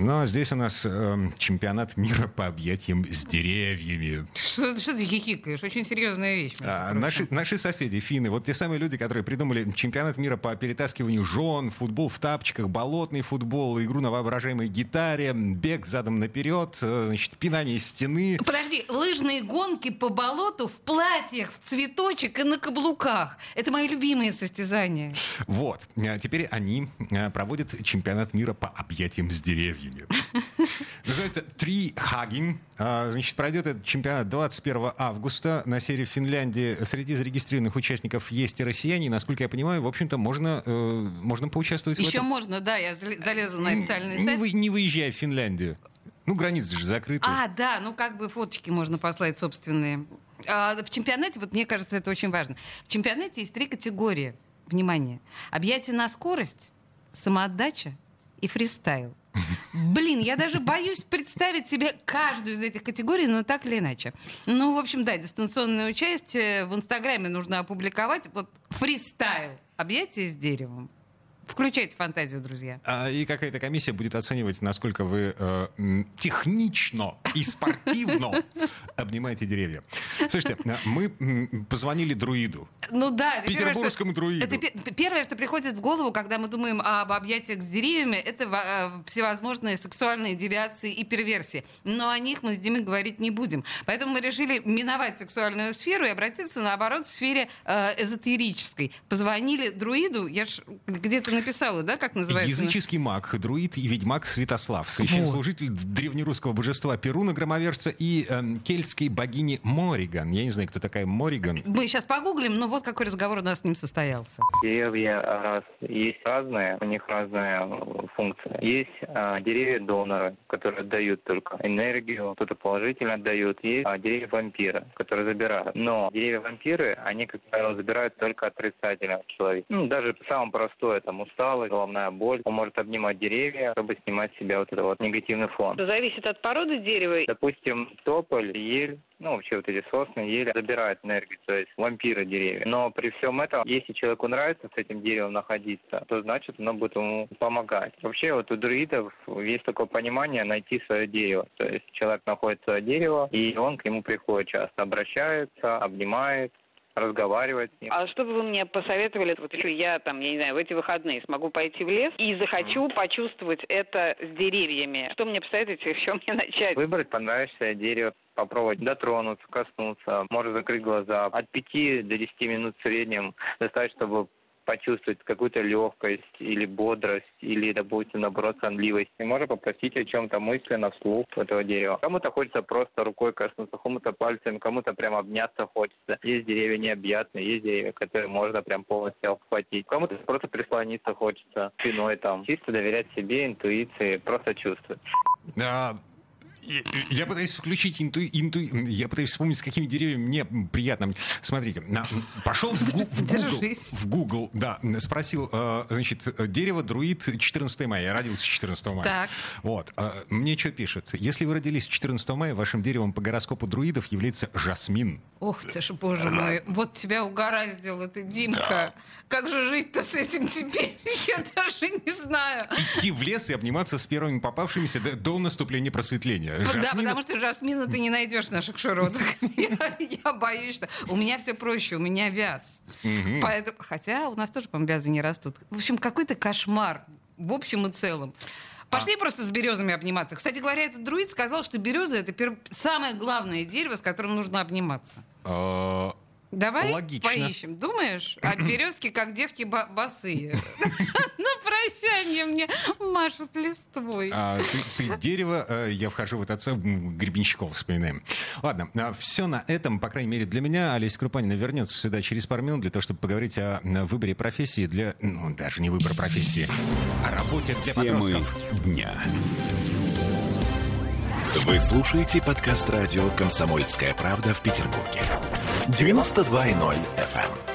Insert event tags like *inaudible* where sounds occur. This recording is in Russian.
Но здесь у нас э, чемпионат мира по объятиям с деревьями. Что, что ты хихикаешь? Очень серьезная вещь. А, наши, наши соседи, финны, вот те самые люди, которые придумали чемпионат мира по перетаскиванию жен, футбол в тапочках, болотный футбол, игру на воображаемой гитаре, бег задом наперед, э, значит, пинание стены. Подожди, лыжные гонки по болоту в платьях, в цветочек и на каблуках. Это мои любимые состязания. Вот. А теперь они э, проводят чемпионат мира по объятиям с деревьями. Называется Tree Hugging. А, Значит, пройдет этот чемпионат 21 августа на серии в Финляндии. Среди зарегистрированных участников есть и россияне. Насколько я понимаю, в общем-то, можно, э, можно поучаствовать в Еще этом. можно, да, я зал- залезла на официальный не, сайт. вы- не выезжая в Финляндию. Ну, границы же закрыты. А, да, ну как бы фоточки можно послать собственные. А, в чемпионате, вот мне кажется, это очень важно. В чемпионате есть три категории. Внимание. Объятие на скорость, самоотдача и фристайл. Блин, я даже боюсь представить себе каждую из этих категорий, но так или иначе. Ну, в общем, да, дистанционное участие в Инстаграме нужно опубликовать. Вот фристайл. Объятие с деревом. Включайте фантазию, друзья. А, И какая-то комиссия будет оценивать, насколько вы э, технично и спортивно *laughs* обнимаете деревья. Слушайте, а, мы позвонили друиду. Ну да, первое, Петербургскому друиду. Это пе- первое, что приходит в голову, когда мы думаем об объятиях с деревьями, это э, всевозможные сексуальные девиации и перверсии. Но о них мы с Димой говорить не будем. Поэтому мы решили миновать сексуальную сферу и обратиться, наоборот, к сфере э, эзотерической. Позвонили друиду, я ж где-то написала, да, как называется? Языческий маг, друид и ведьмак Святослав, священнослужитель древнерусского божества Перуна, громоверца и эм, кельтской богини Мориган. Я не знаю, кто такая Мориган. Мы сейчас погуглим, но вот какой разговор у нас с ним состоялся. Деревья раз, есть разные, у них разная э, функция. Есть а, деревья-доноры, которые отдают только энергию, кто-то положительно отдают. Есть а, деревья-вампиры, которые забирают. Но деревья-вампиры, они, как правило, забирают только отрицательно человека. Ну, даже самое простое, там, усталость, головная боль. Он может обнимать деревья, чтобы снимать с себя вот этот вот негативный фон. Это зависит от породы дерева. Допустим, тополь, ель, ну, вообще вот эти сосны, ели забирают энергию, то есть вампиры деревья. Но при всем этом, если человеку нравится с этим деревом находиться, то значит оно будет ему помогать. Вообще вот у друидов есть такое понимание найти свое дерево. То есть человек находит свое дерево, и он к нему приходит часто, обращается, обнимает, разговаривает с ним. А что бы вы мне посоветовали, вот если я там, я не знаю, в эти выходные смогу пойти в лес и захочу почувствовать это с деревьями? Что мне посоветуете, с чем мне начать? Выбрать понравившееся дерево, попробовать дотронуться, коснуться, может закрыть глаза. От 5 до 10 минут в среднем достаточно, чтобы почувствовать какую-то легкость или бодрость, или, допустим, наоборот, сонливость. И можно попросить о чем-то мысленно вслух этого дерева. Кому-то хочется просто рукой коснуться, кому-то пальцем, кому-то прям обняться хочется. Есть деревья необъятные, есть деревья, которые можно прям полностью обхватить. Кому-то просто прислониться хочется спиной там. Чисто доверять себе, интуиции, просто чувствовать. А, Я пытаюсь включить инту, инту- я пытаюсь вспомнить, с какими деревьями мне приятно. Смотрите, на- пошел в, Гу- в Google, в Google, да, спросил, э, значит, дерево друид 14 мая. Я родился 14 мая. Так. Вот. э, Мне что пишет? Если вы родились 14 мая, вашим деревом по гороскопу друидов является жасмин. Ох ты ж, боже мой, вот тебя угораздило ты, Димка. Как же жить-то с этим теперь? *laughs* Я даже не знаю. Идти в лес и обниматься с первыми попавшимися до, до наступления просветления. Ну Да, Жасмин потому что жасмина ты не найдешь в наших широтах. *laughs* Я, я боюсь, что... У меня все проще, у меня вяз. Поэтому... Хотя у нас тоже, по-моему, вязы не растут. В общем, какой-то кошмар в общем и целом. Пошли просто с березами обниматься. Кстати говоря, этот друид сказал, что береза это пер- самое главное дерево, с которым нужно обниматься. э, Давай Логично. поищем. Думаешь? А *clears throat* березки, как девки ба- босые. *laughs* На прощание мне машут листвой. А, ты, ты дерево, э, я вхожу в этот Гребенщиков вспоминаем. Ладно, все на этом, по крайней мере, для меня. Олеся Крупанина вернется сюда через пару минут для того, чтобы поговорить о выборе профессии для... Ну, даже не выбор профессии, а работе для Темы подростков. дня. Вы слушаете подкаст радио «Комсомольская правда» в Петербурге. 92.0 FM.